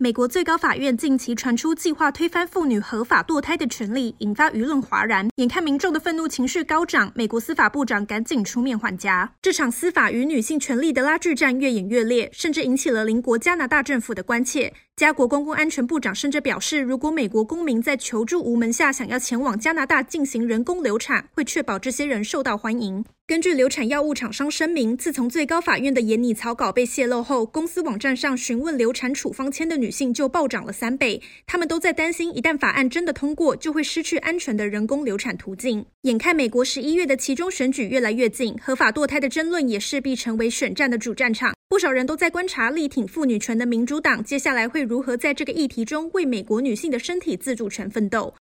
美国最高法院近期传出计划推翻妇女合法堕胎的权利，引发舆论哗然。眼看民众的愤怒情绪高涨，美国司法部长赶紧出面缓颊。这场司法与女性权利的拉锯战越演越烈，甚至引起了邻国加拿大政府的关切。加国公共安全部长甚至表示，如果美国公民在求助无门下想要前往加拿大进行人工流产，会确保这些人受到欢迎。根据流产药物厂商声明，自从最高法院的严拟草稿被泄露后，公司网站上询问流产处方签的女性就暴涨了三倍。他们都在担心，一旦法案真的通过，就会失去安全的人工流产途径。眼看美国十一月的其中选举越来越近，合法堕胎的争论也势必成为选战的主战场。不少人都在观察力挺妇女权的民主党接下来会如何在这个议题中为美国女性的身体自主权奋斗。